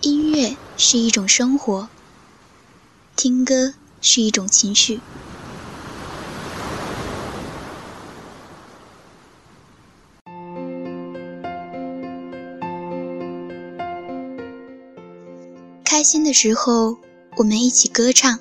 音乐是一种生活，听歌是一种情绪。开心的时候，我们一起歌唱。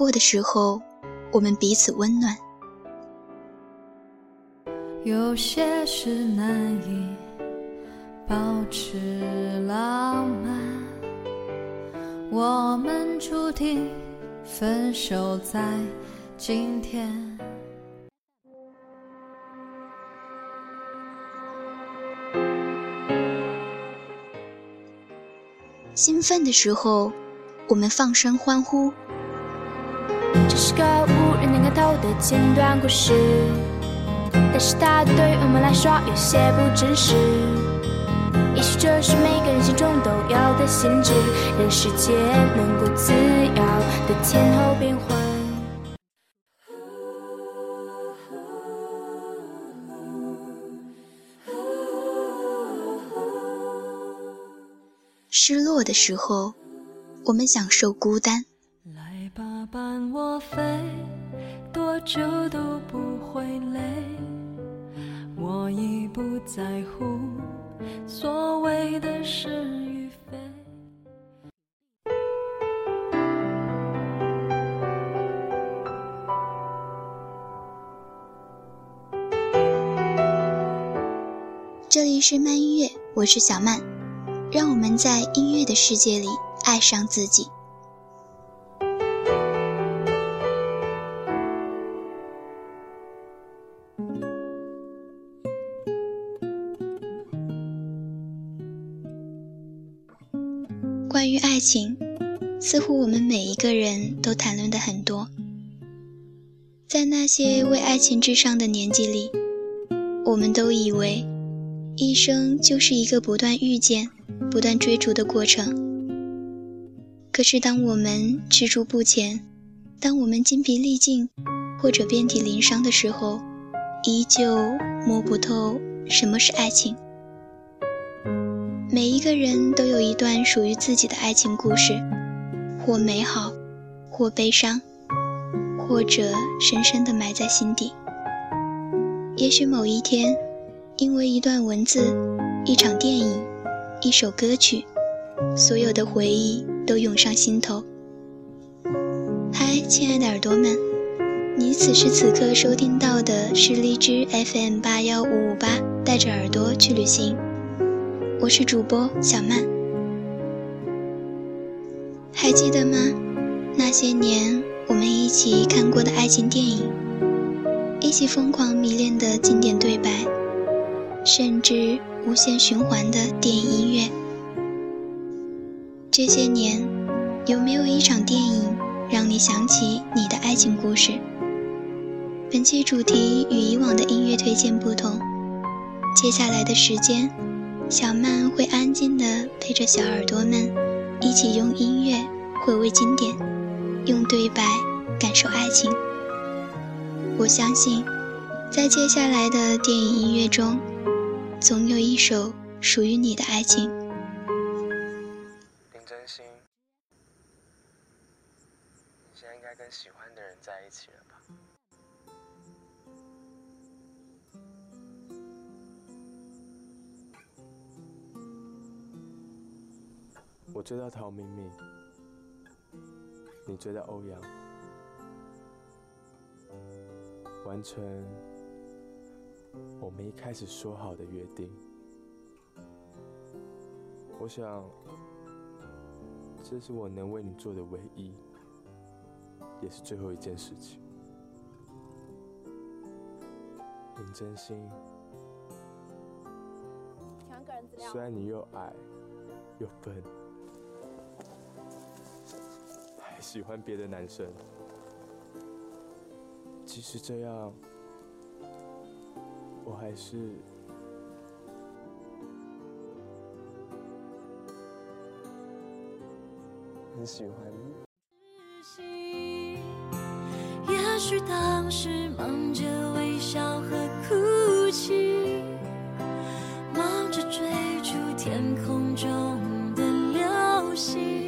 过的时候，我们彼此温暖。有些事难以保持浪漫，我们注定分手在今天。兴奋的时候，我们放声欢呼。这是个无人能看透的简短故事，但是它对于我们来说有些不真实。也许这是每个人心中都有的限制，让世界能够自由的前后变换。失落的时候，我们享受孤单。在乎所谓的是与非。这里是慢音乐，我是小曼，让我们在音乐的世界里爱上自己。每一个人都谈论的很多。在那些为爱情至上的年纪里，我们都以为一生就是一个不断遇见、不断追逐的过程。可是，当我们踟蹰不前，当我们筋疲力尽或者遍体鳞伤的时候，依旧摸不透什么是爱情。每一个人都有一段属于自己的爱情故事，或美好，或悲伤，或者深深的埋在心底。也许某一天，因为一段文字、一场电影、一首歌曲，所有的回忆都涌上心头。嗨，亲爱的耳朵们，你此时此刻收听到的是荔枝 FM 八幺五五八，带着耳朵去旅行。我是主播小曼，还记得吗？那些年我们一起看过的爱情电影，一起疯狂迷恋的经典对白，甚至无限循环的电影音乐。这些年，有没有一场电影让你想起你的爱情故事？本期主题与以往的音乐推荐不同，接下来的时间。小曼会安静地陪着小耳朵们，一起用音乐回味经典，用对白感受爱情。我相信，在接下来的电影音乐中，总有一首属于你的爱情。林真心，你现在应该跟喜欢的人在一起了我追到陶敏敏，你追到欧阳，完成我们一开始说好的约定。我想，这是我能为你做的唯一，也是最后一件事情。林真心，虽然你又矮又笨。还喜欢别的男生。即使这样，我还是很喜欢你。也许当时忙着微笑和哭泣，忙着追逐天空中的流星，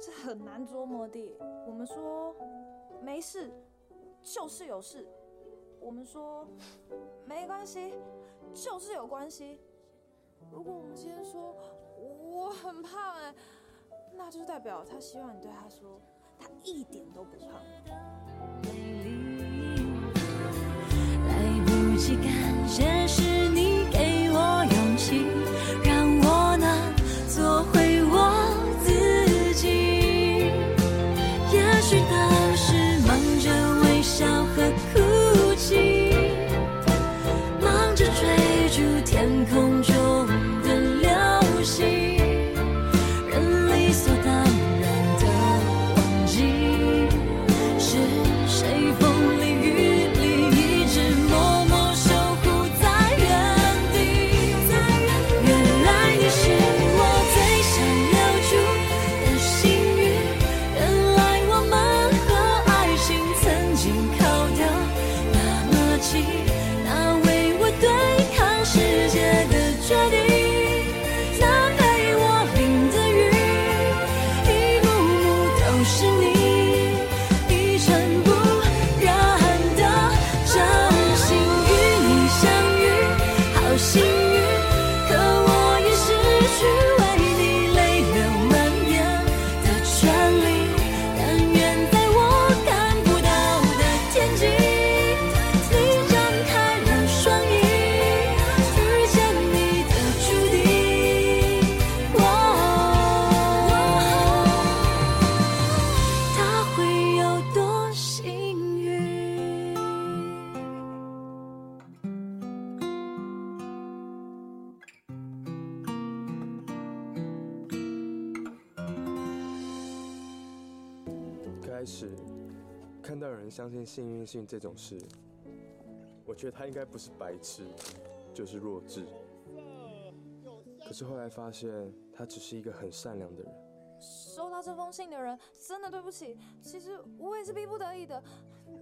是很难捉摸的。我们说没事，就是有事；我们说没关系，就是有关系。如果我们今天说我很胖哎、那就代表他希望你对他说他一点都不胖。来不及感谢，开始看到有人相信幸运性这种事，我觉得他应该不是白痴，就是弱智。可是后来发现，他只是一个很善良的人。收到这封信的人，真的对不起。其实我也是逼不得已的。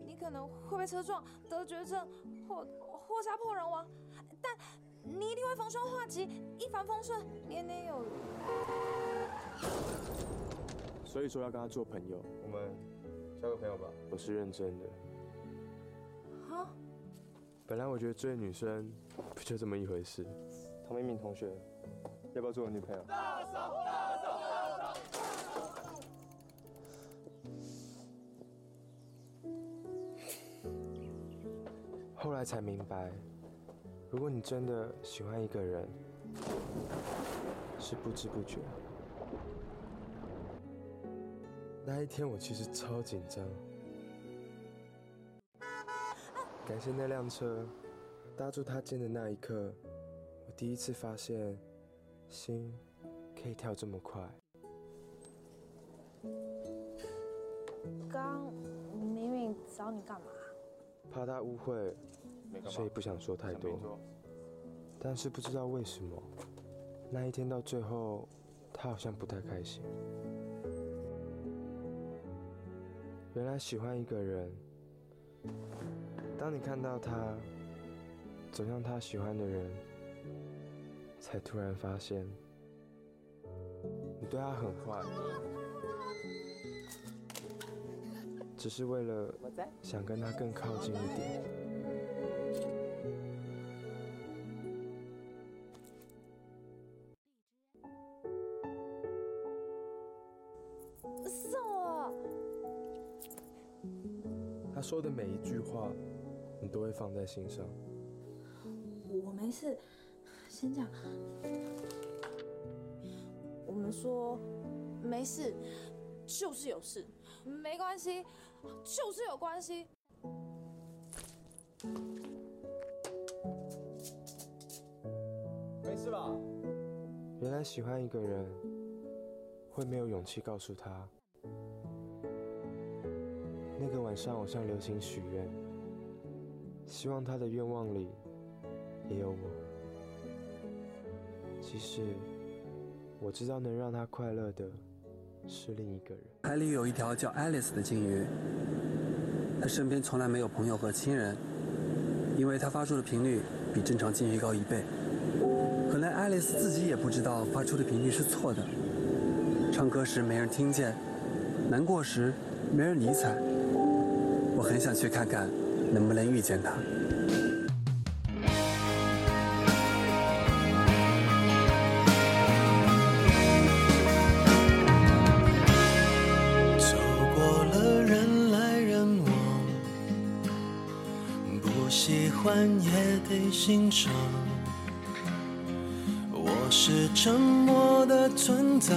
你可能会被车撞、得绝症，或或家破人亡，但你一定会逢凶化吉，一帆风顺，年年有余。所以说要跟他做朋友，我们交个朋友吧。我是认真的。啊，本来我觉得追女生不就这么一回事。唐明敏同学，要不要做我女朋友？后来才明白，如果你真的喜欢一个人，是不知不觉。那一天我其实超紧张，感谢那辆车，搭住他肩的那一刻，我第一次发现，心可以跳这么快。刚明明找你干嘛？怕他误会，所以不想说太多。但是不知道为什么，那一天到最后，他好像不太开心。原来喜欢一个人，当你看到他走向他喜欢的人，才突然发现，你对他很坏，只是为了想跟他更靠近一点。说的每一句话，你都会放在心上。我没事，先讲。我们说没事，就是有事，没关系，就是有关系。没事吧？原来喜欢一个人，会没有勇气告诉他。那个晚上，我向流星许愿，希望他的愿望里也有我。其实，我知道能让他快乐的是另一个人。海里有一条叫爱丽丝的鲸鱼，它身边从来没有朋友和亲人，因为它发出的频率比正常鲸鱼高一倍。可能爱丽丝自己也不知道发出的频率是错的。唱歌时没人听见，难过时没人理睬。我很想去看看，能不能遇见他。走过了人来人往，不喜欢也得欣赏。我是沉默的存在，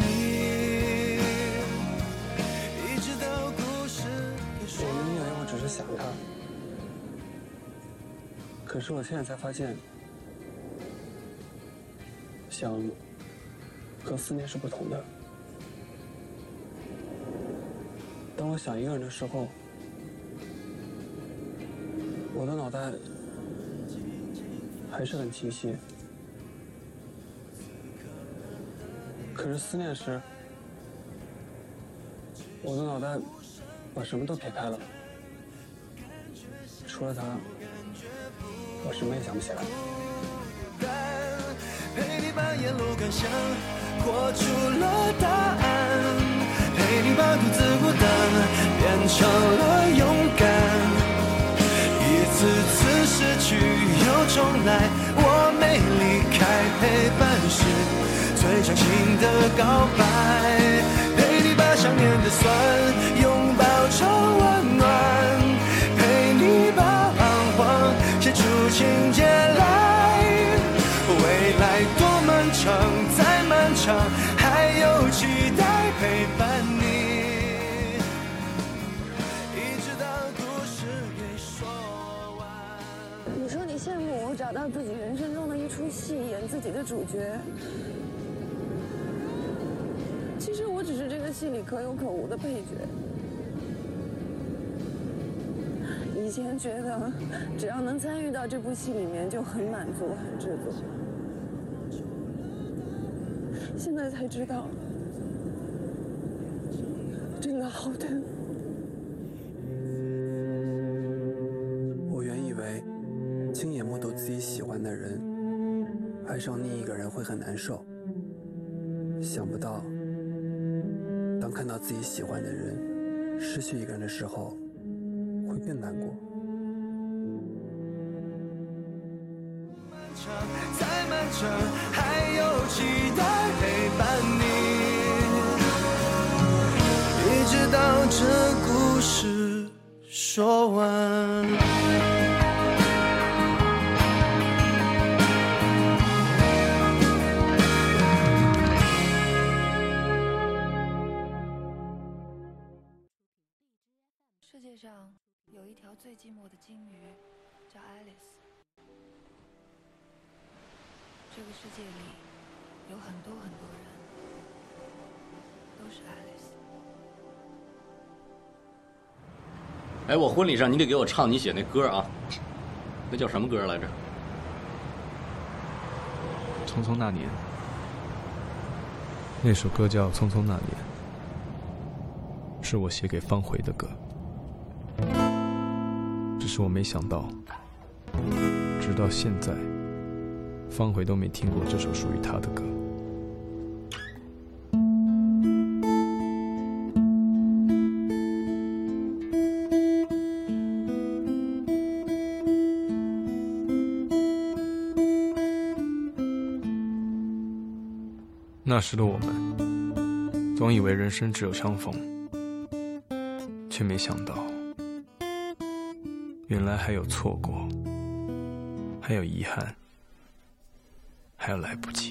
想他，可是我现在才发现，想和思念是不同的。当我想一个人的时候，我的脑袋还是很清晰，可是思念时，我的脑袋把什么都撇开了，除了他，我什么也想不起来。陪你把沿路感想活出了答案，陪你把独自孤单变成了勇敢。一次次失去又重来，我没离开，陪伴是最长情的告白。陪你把想念的酸情节来。未来多漫长，再漫长，还有期待陪伴你，一直到故事给说完。你说你羡慕我找到自己人生中的一出戏，演自己的主角。其实我只是这个戏里可有可无的配角。以前觉得只要能参与到这部戏里面就很满足、很知足，现在才知道，真的好疼。我原以为亲眼目睹自己喜欢的人爱上另一个人会很难受，想不到当看到自己喜欢的人失去一个人的时候，更难过。再漫长，还有期待陪伴你，一直到这故事说完。最寂寞的鲸鱼，叫爱丽丝。这个世界里有很多很多人，都是爱丽丝。哎，我婚礼上你得给我唱你写那歌啊，那叫什么歌来着？匆匆那年，那首歌叫《匆匆那年》，是我写给方茴的歌。是我没想到，直到现在，方茴都没听过这首属于他的歌。那时的我们，总以为人生只有相逢，却没想到，原来还有错过，还有遗憾，还有来不及。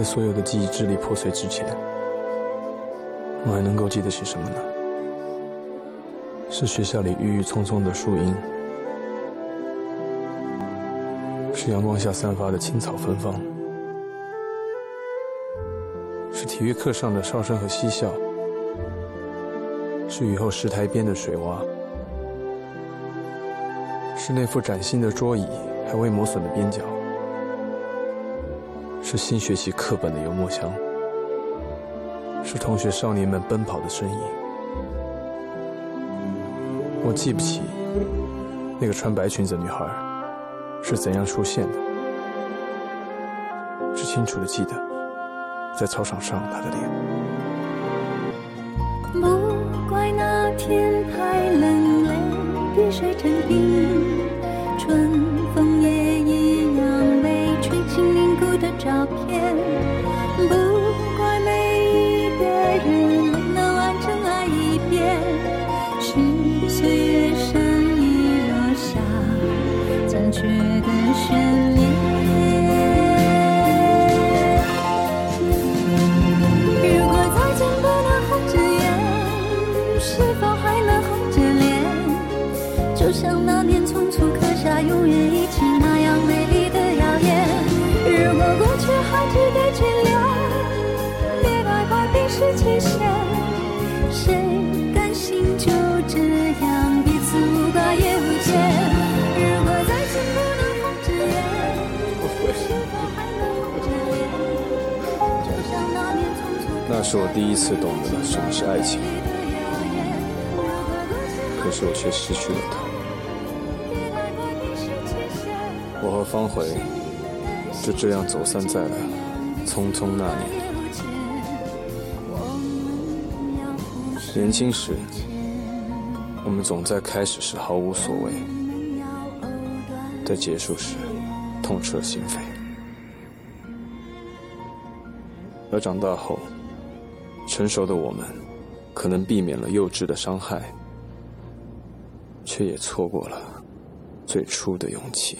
在所有的记忆支离破碎之前，我还能够记得些什么呢？是学校里郁郁葱葱的树荫，是阳光下散发的青草芬芳，是体育课上的哨声和嬉笑，是雨后石台边的水洼，是那副崭新的桌椅还未磨损的边角，是新学期课本的油墨香，是同学少年们奔跑的身影。我记不起那个穿白裙子的女孩是怎样出现的，只清楚的记得在操场上她的脸。不怪那天太冷，泪滴水成冰，片。是我第一次懂得了什么是爱情，可是我却失去了它。我和方茴就这样走散在了匆匆那年。年轻时，我们总在开始时毫无所谓，在结束时痛彻心扉。而长大后，成熟的我们，可能避免了幼稚的伤害，却也错过了最初的勇气。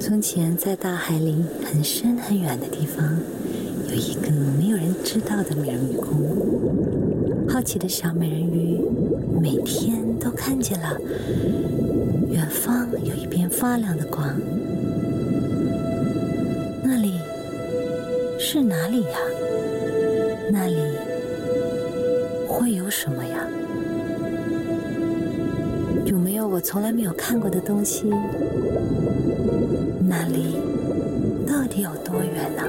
从前，在大海里很深很远的地方，有一个没有人知道的美人鱼宫。好奇的小美人鱼每天都看见了远方有一片发亮的光。是哪里呀？那里会有什么呀？有没有我从来没有看过的东西？那里到底有多远呢？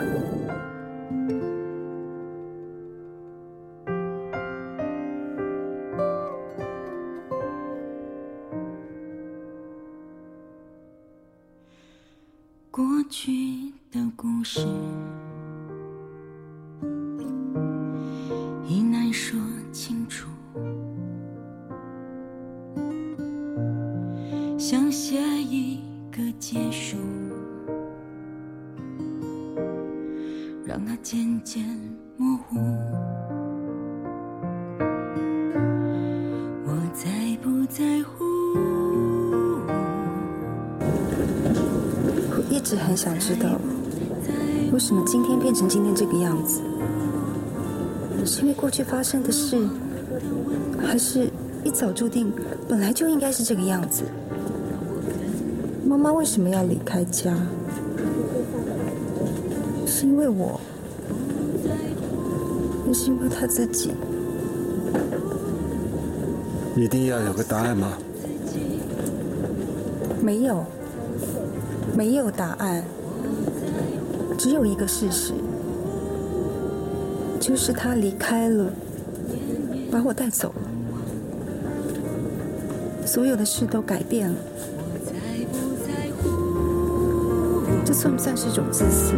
是因为过去发生的事，还是一早注定本来就应该是这个样子？妈妈为什么要离开家？是因为我，还是因为她自己？一定要有个答案吗？没有。没有答案，只有一个事实，就是他离开了，把我带走了，所有的事都改变了。这算不算是一种自私？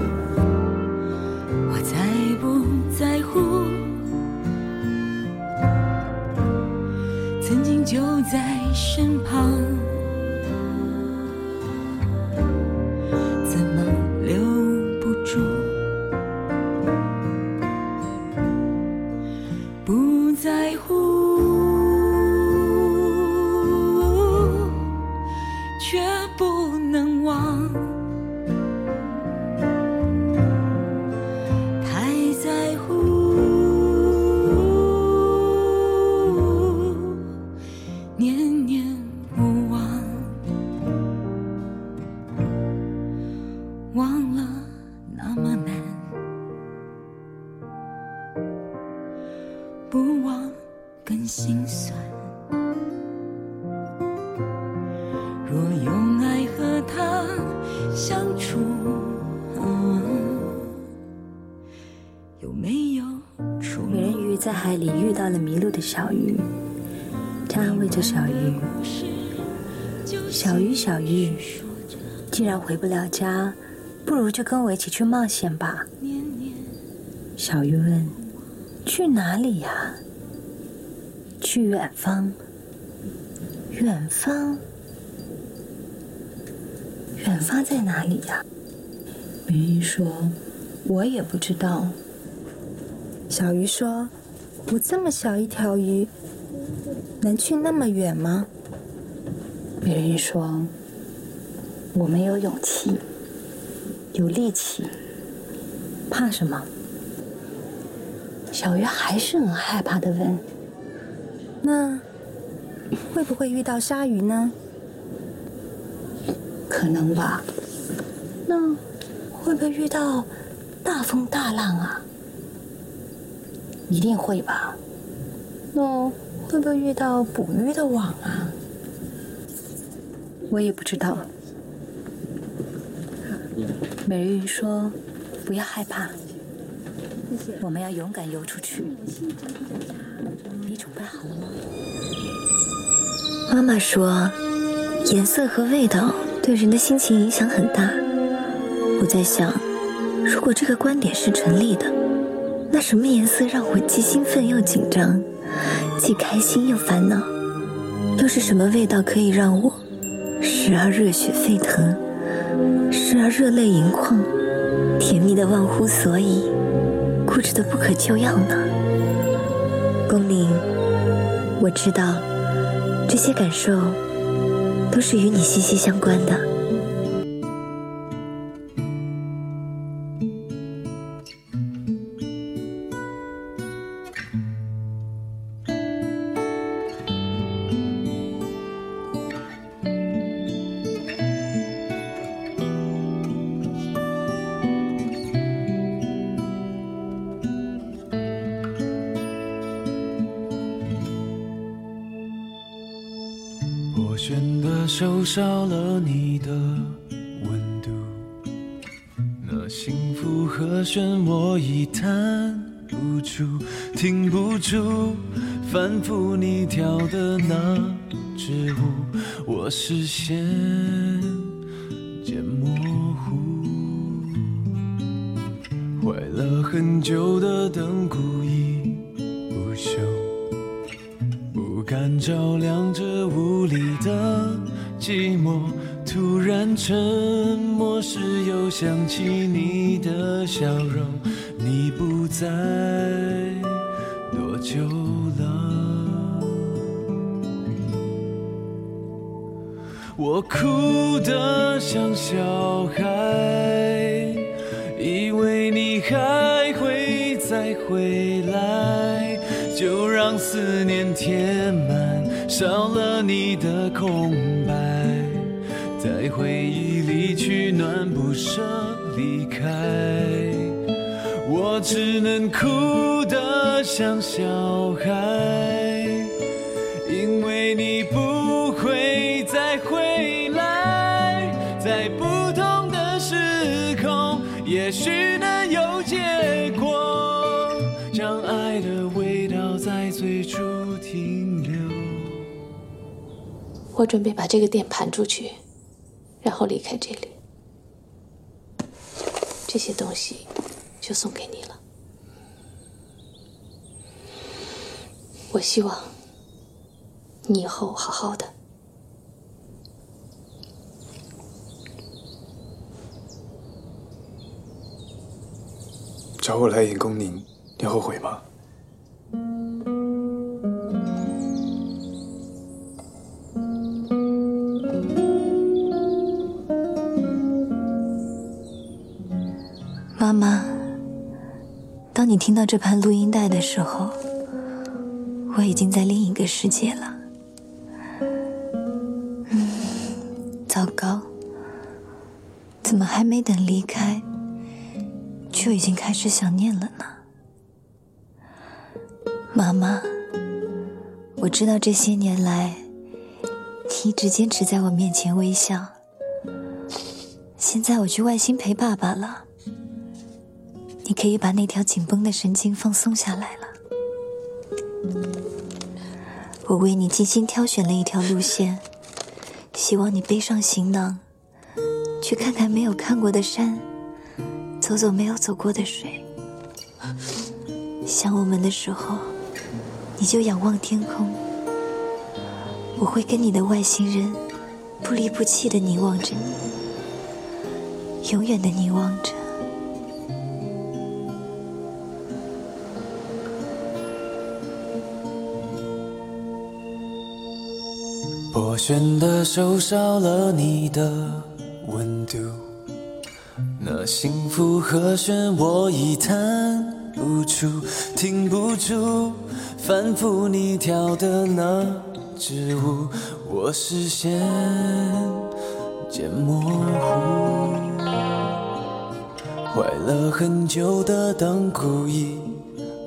小鱼，她安慰着小鱼：“小鱼，小鱼，既然回不了家，不如就跟我一起去冒险吧。”小鱼问：“去哪里呀？”“去远方。”“远方？远方在哪里呀？”美人鱼说：“我也不知道。”小鱼说。我这么小一条鱼，能去那么远吗？美人鱼说：“我没有勇气，有力气，怕什么？”小鱼还是很害怕的问：“那会不会遇到鲨鱼呢？”可能吧。那会不会遇到大风大浪啊？一定会吧？那会不会遇到捕鱼的网啊？我也不知道。美人鱼说：“不要害怕，我们要勇敢游出去。”你准备好了吗？妈妈说，颜色和味道对人的心情影响很大。我在想，如果这个观点是成立的，那什么颜色让我既兴奋又紧张，既开心又烦恼？又是什么味道可以让我时而热血沸腾，时而热泪盈眶，甜蜜的忘乎所以，固执的不可救药呢？宫铃，我知道这些感受都是与你息息相关的。暖，不舍离开。我只能哭得像小孩，因为你不会再回来。在不同的时空，也许能有结果，将爱的味道在最初停留。我准备把这个店盘出去，然后离开这里。这些东西就送给你了。我希望你以后好好的。找我来演宫宁，你后悔吗？妈妈，当你听到这盘录音带的时候，我已经在另一个世界了。糟糕，怎么还没等离开，就已经开始想念了呢？妈妈，我知道这些年来，你一直坚持在我面前微笑。现在我去外星陪爸爸了。你可以把那条紧绷的神经放松下来了。我为你精心挑选了一条路线，希望你背上行囊，去看看没有看过的山，走走没有走过的水。想我们的时候，你就仰望天空，我会跟你的外星人不离不弃的凝望着你，永远的凝望着。破舷的手少了你的温度，那幸福和弦我已弹不出，停不住，反复你跳的那支舞，我视线渐模糊，坏了很久的灯故意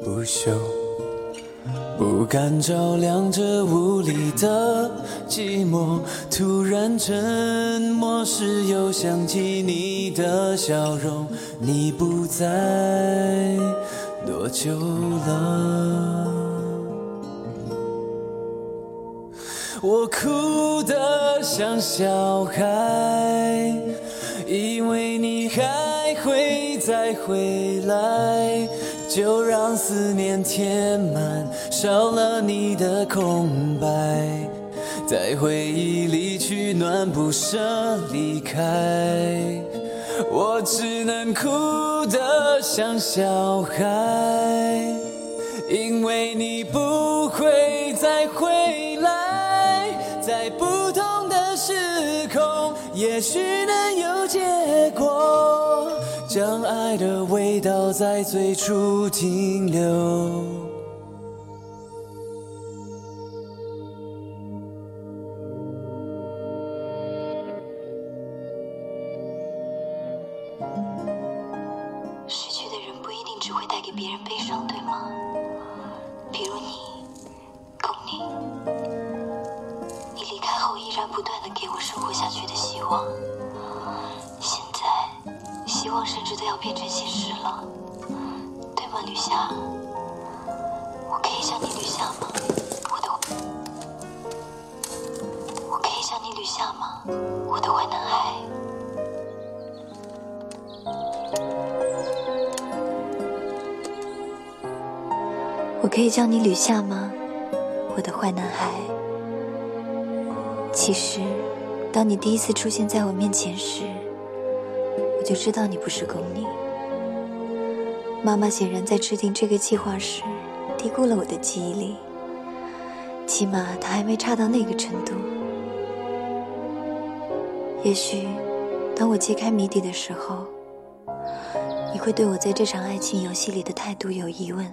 不修。不敢照亮这无力的寂寞，突然沉默时又想起你的笑容。你不在多久了？我哭得像小孩，因为你还会再回来。就让思念填满，少了你的空白，在回忆里取暖，不舍离开。我只能哭得像小孩，因为你不会再回来，在不同的时空，也许能有结果。相爱的味道在最初停留。叫你吕夏吗，我的坏男孩？其实，当你第一次出现在我面前时，我就知道你不是宫女。妈妈显然在制定这个计划时，低估了我的记忆力，起码她还没差到那个程度。也许，当我揭开谜底的时候，你会对我在这场爱情游戏里的态度有疑问。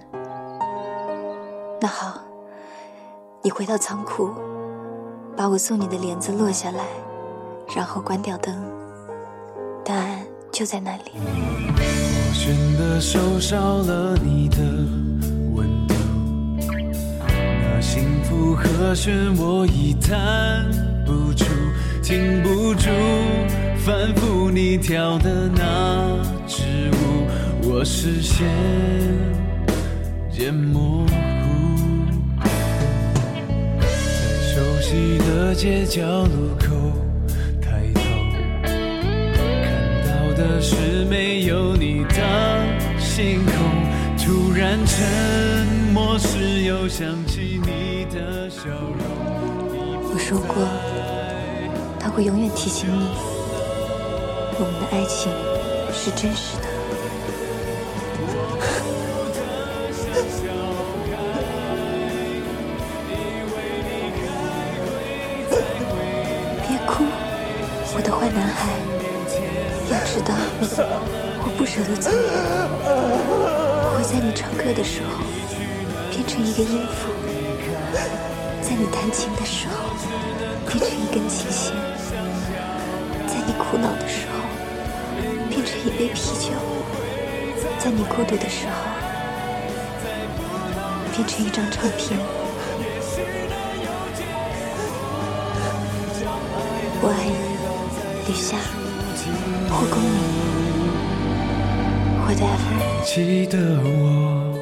那好，你回到仓库，把我送你的帘子落下来，然后关掉灯。答案就在那里。我选的手少了你的温度，那幸福和弦我已弹不出，停不住，反复你跳的那支舞，我视线渐模悉的街角路口抬头，看到的是没有你的星空。突然沉默时，又想起你的笑容。我说过，他会永远提醒你，我们的爱情是真实的。我不舍得走远，我会在你唱歌的时候变成一个音符，在你弹琴的时候变成一根琴弦，在你苦恼的时候变成一杯啤酒，在你孤独的时候变成一张唱片。我爱你，记得我。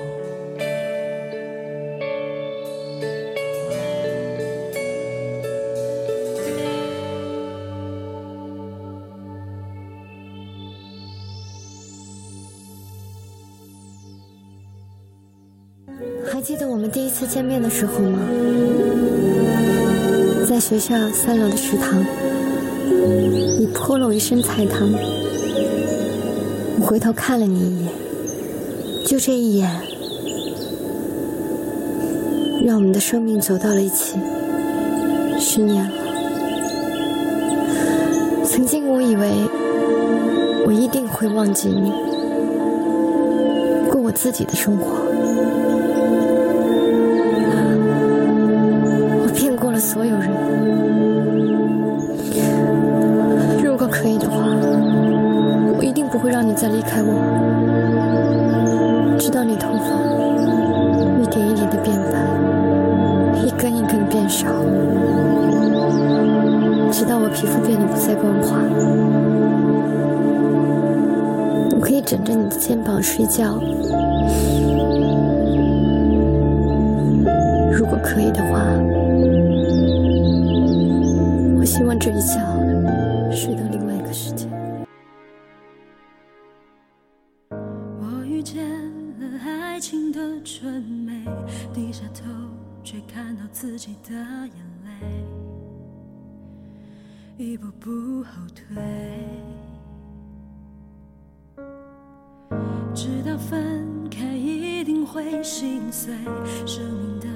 还记得我们第一次见面的时候吗？在学校三楼的食堂，你泼了我一身菜汤。我回头看了你一眼，就这一眼，让我们的生命走到了一起，十年了。曾经我以为我一定会忘记你，过我自己的生活。我骗过了所有人。如果可以的话，我一定不会让你再离开我，直到你头发一点一点的变白。一根一个变少，直到我皮肤变得不再光滑。我可以枕着你的肩膀睡觉，如果可以的话，我希望这一觉一步步后退，知道分开一定会心碎，生命的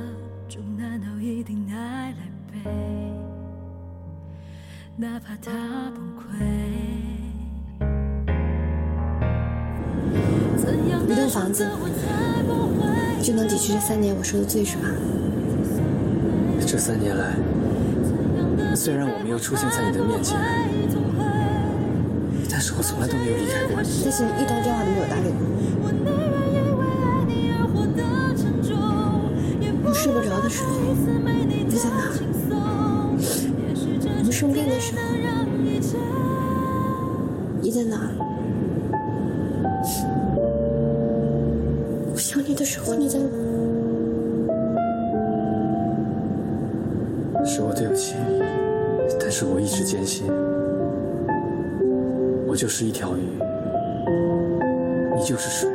重难道一定爱来背？哪怕它崩溃。一栋房子就能抵去这三年我受的罪是吧？这三年来，虽然我没有出现在你的面前，但是我从来都没有离开过你。但是你一通电话都没有打给我。我睡不着的时候，你在哪？我们生病的时候，就是一条鱼，你就是水，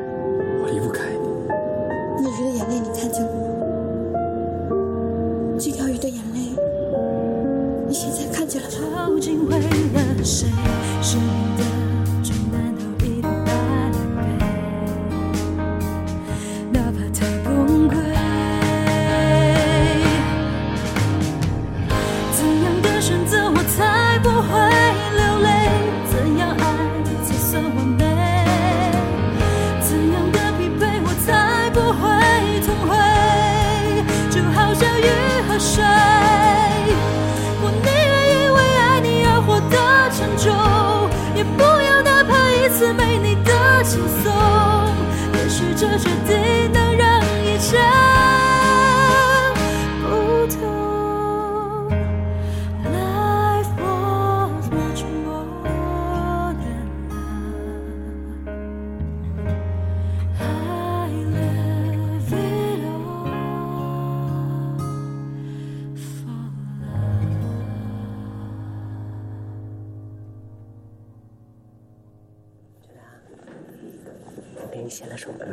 写了首歌，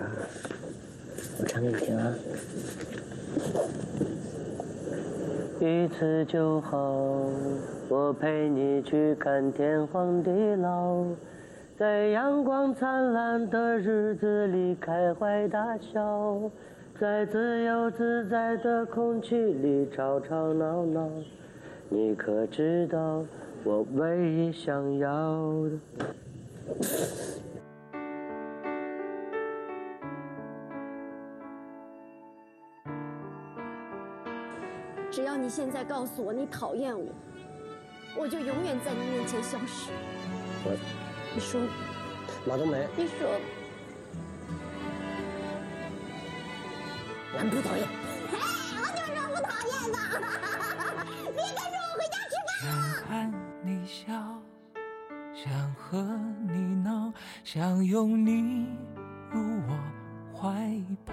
我唱给你听啊。一次就好，我陪你去看天荒地老，在阳光灿烂的日子里开怀大笑，在自由自在的空气里吵吵闹闹。你可知道我唯一想要的？要你现在告诉我你讨厌我，我就永远在你面前消失。我你说，马冬梅，你说，俺不讨厌。我就说不讨厌的。别跟着我回家吃饭了。看你笑，想和你闹，想拥你入我怀抱。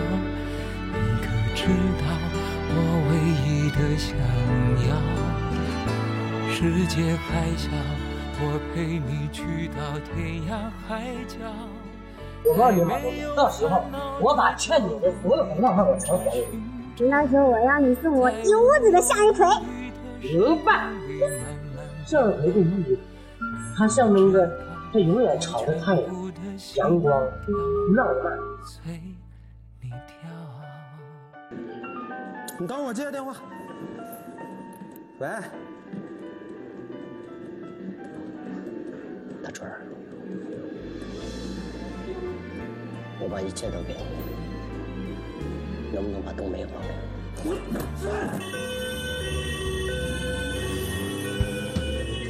的想要？世界还小，我陪你去到天涯海角。我告诉你，到时候我把欠你的所有的浪漫我全还给你。那时候我要你送我一屋子的向日葵。明白。向日葵这意义，它象征着它永远朝着太阳，阳光，浪漫。你等我接个电话。喂，大春儿，我把一切都给你，能不能把冬梅还给我？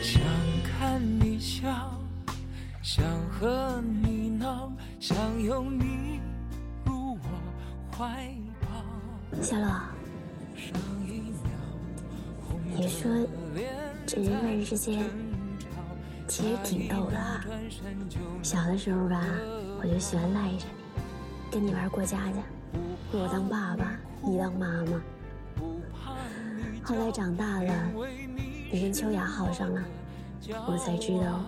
想看你笑，想和你闹，想拥你入我怀抱。小乐。你说这人和人之间其实挺逗的啊。小的时候吧，我就喜欢赖着你，跟你玩过家家，我当爸爸，你当妈妈。后来长大了，你跟秋雅好上了，我才知道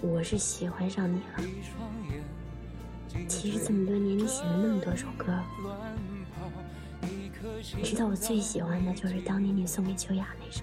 我是喜欢上你了。其实这么多年，你写了那么多首歌。你知道我最喜欢的就是当年你送给秋雅那首，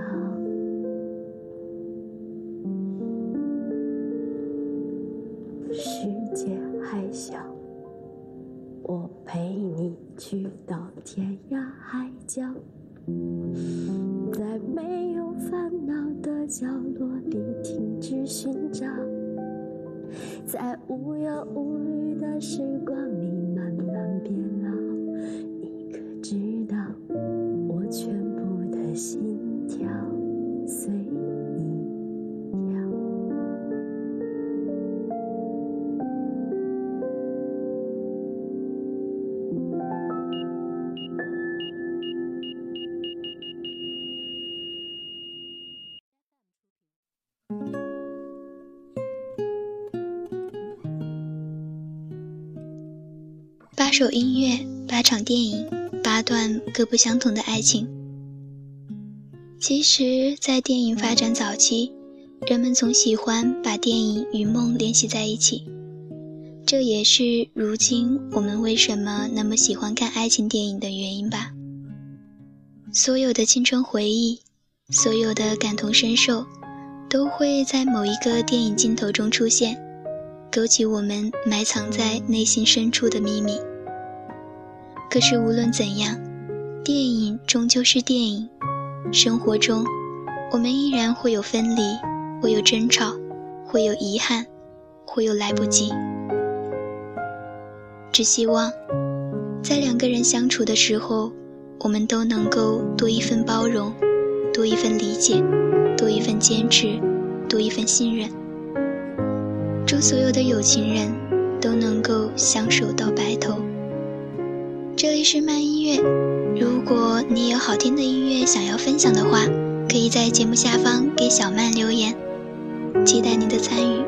去到天涯海角，在没有烦恼的角落里停止寻找，在无忧无虑的时光里慢慢变老。你可知道，我全部的。心跳随八首音乐，八场电影，八段各不相同的爱情。其实，在电影发展早期，人们总喜欢把电影与梦联系在一起，这也是如今我们为什么那么喜欢看爱情电影的原因吧。所有的青春回忆，所有的感同身受，都会在某一个电影镜头中出现，勾起我们埋藏在内心深处的秘密。可是无论怎样，电影终究是电影。生活中，我们依然会有分离，会有争吵，会有遗憾，会有来不及。只希望，在两个人相处的时候，我们都能够多一份包容，多一份理解，多一份坚持，多一份信任。祝所有的有情人都能够相守到白头。这里是慢音乐，如果你有好听的音乐想要分享的话，可以在节目下方给小曼留言，期待你的参与。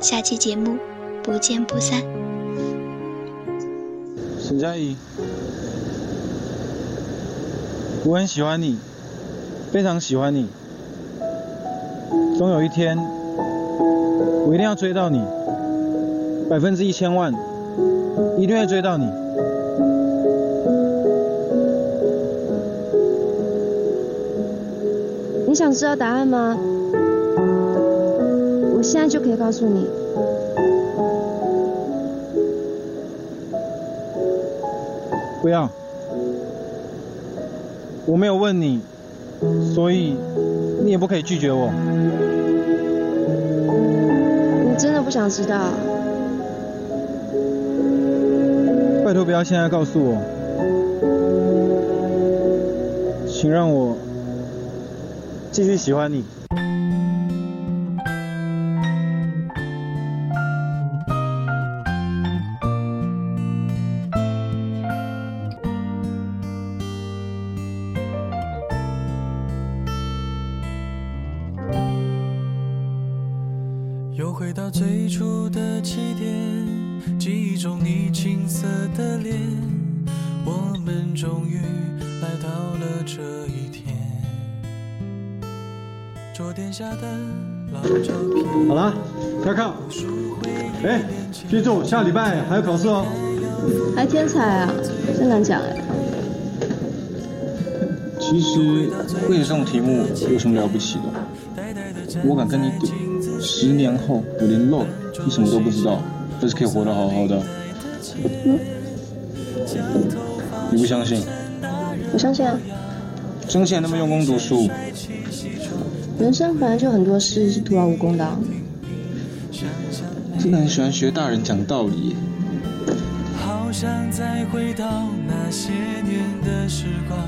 下期节目不见不散。沈佳宜，我很喜欢你，非常喜欢你，总有一天我一定要追到你，百分之一千万，一定会追到你。你想知道答案吗？我现在就可以告诉你。不要，我没有问你，所以你也不可以拒绝我。你真的不想知道？拜托不要现在告诉我，请让我。继续喜欢你。哎，记住下礼拜还有考试哦。还天才啊，真难讲哎。其实会写这种题目有什么了不起的？我敢跟你赌，十年后我连 log 你什么都不知道，但是可以活得好好的。嗯，你不相信？我相信啊。相信那么用功读书。人生本来就很多事是徒劳无功的。真的很喜欢学大人讲道理。好想再回到那些年的时光，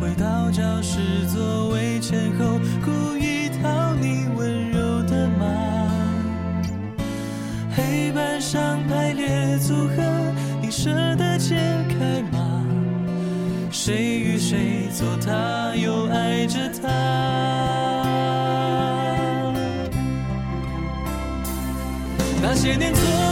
回到教室座位前后，故意讨你温柔的骂。黑板上排列组合，你舍得解开吗？谁与谁坐他，又爱着他？些年错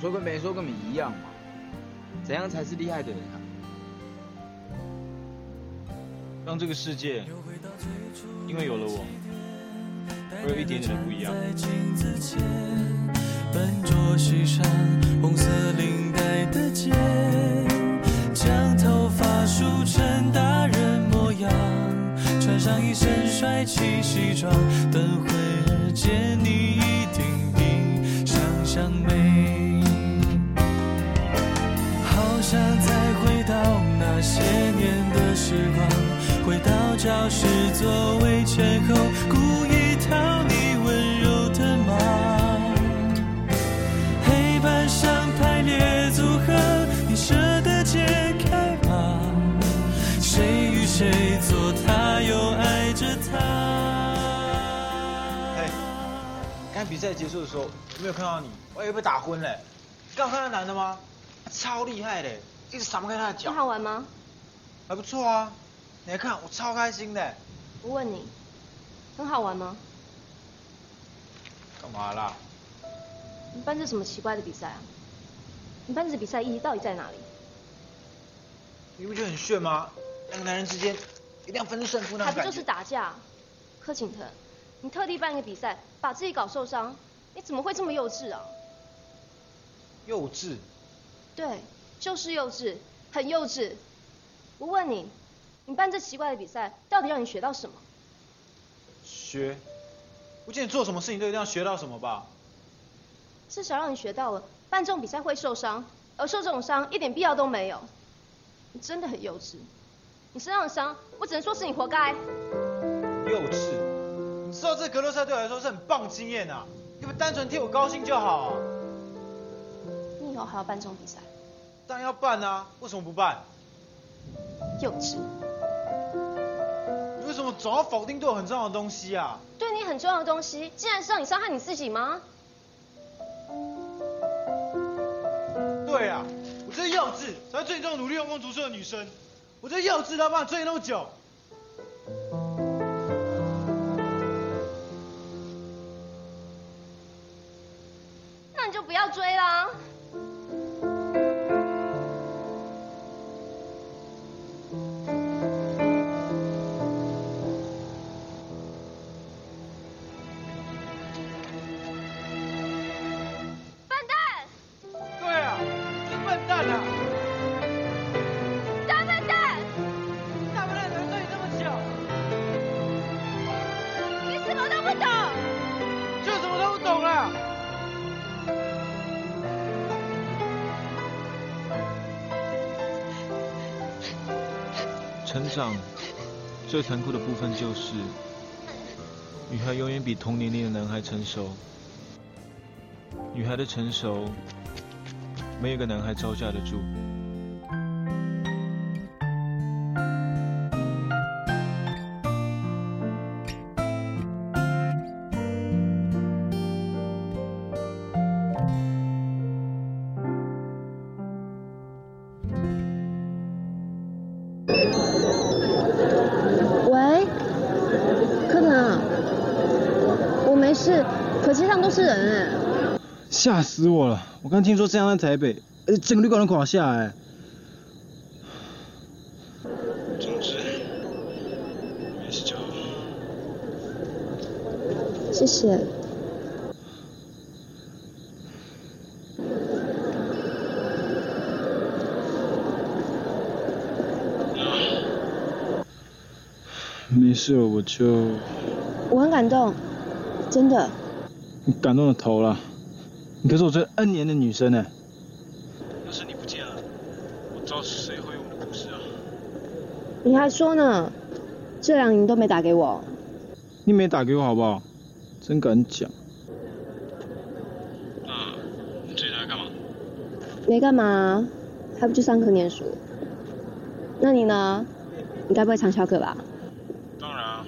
说跟没说跟你一样嘛？怎样才是厉害的人啊？让这个世界因为有了我，而有一点点的不一样。笨拙系上红色领带的结，将头发梳成大人模样，穿上一身帅气西装，等会儿见你一定比想象美。时光，回到教室座位前后，故意讨你温柔的骂。黑板上排列组合，你舍得解开吗？谁与谁做他，又爱着他。哎，刚比赛结束的时候，有没有看到你？我以为被打昏嘞。刚看到男的吗？超厉害的，一直闪不开他的脚。你好玩吗？还不错啊，你来看，我超开心的。我问你，很好玩吗？干嘛啦？你办这什么奇怪的比赛啊？你办这比赛意义到底在哪里？你不觉得很炫吗？两个男人之间一定要分出胜负那种。还不就是打架？柯景腾，你特地办个比赛，把自己搞受伤，你怎么会这么幼稚啊？幼稚。对，就是幼稚，很幼稚。我问你，你办这奇怪的比赛，到底让你学到什么？学？我记得你做什么事情都一定要学到什么吧？至少让你学到了，办这种比赛会受伤，而受这种伤一点必要都没有。你真的很幼稚，你身上的伤，我只能说是你活该。幼稚？你知道这格斗赛对我来说是很棒经验啊，你不单纯替我高兴就好啊。你以后还要办这种比赛？当然要办啊，为什么不办？幼稚！你为什么总要否定对我很重要的东西啊？对你很重要的东西，竟然是让你伤害你自己吗？对啊，我这幼稚，才会追你这种努力用功读书的女生。我这幼稚，到把你追那么久。上最残酷的部分就是，女孩永远比同年龄的男孩成熟。女孩的成熟，没有一个男孩招架得住。死我了！我刚听说这样在台北，呃，整个旅馆都垮下来。总之，没事就好。谢谢。没事，我就我很感动，真的。你感动的头了。你可是我追 N 年的女生呢。要是你不见了，我知道谁会有我的故事啊。你还说呢？这两年都没打给我。你没打给我好不好？真敢讲。那你最近在干嘛？没干嘛，还不去上课念书。那你呢？你该不会常翘课吧？当然啊，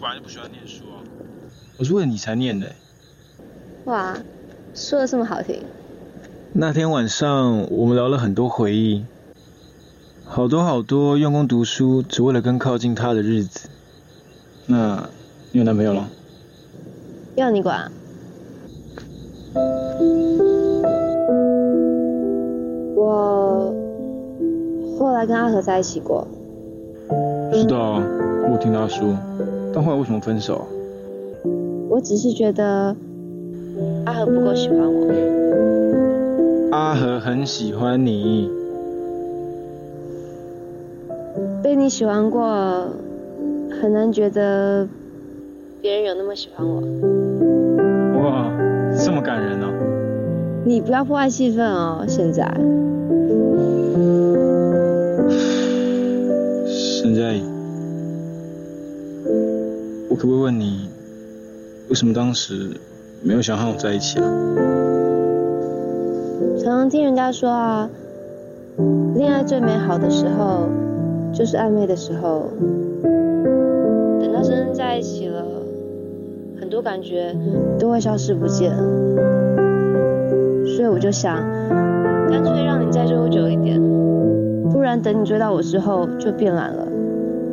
本来就不喜欢念书啊。我是为了你才念的。哇，说的这么好听。那天晚上我们聊了很多回忆，好多好多用功读书只为了更靠近他的日子。那，你有男朋友了？要你管？我后来跟阿和在一起过。知道啊，我听他说。但后来为什么分手？我只是觉得阿和不够喜欢我。阿和很喜欢你。被你喜欢过，很难觉得别人有那么喜欢我。哇，这么感人呢、你不要破坏气氛哦，现在。沈佳宜，我可不可以问你，为什么当时没有想和我在一起啊？常常听人家说啊，恋爱最美好的时候就是暧昧的时候，等到真正在一起了，很多感觉都会消失不见。所以我就想，干脆让你再追我久一点，不然等你追到我之后就变懒了，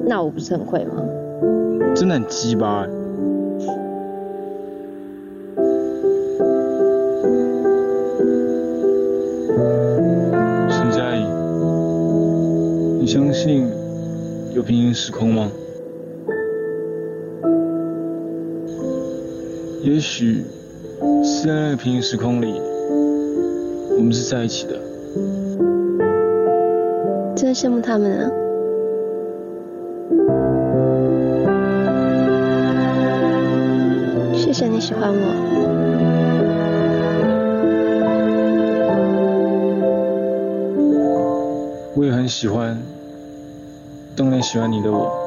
那我不是很亏吗？真的很鸡巴、欸。平行时空吗？也许是在那个平行时空里，我们是在一起的。真羡慕他们啊！谢谢你喜欢我。我也很喜欢喜欢你的我，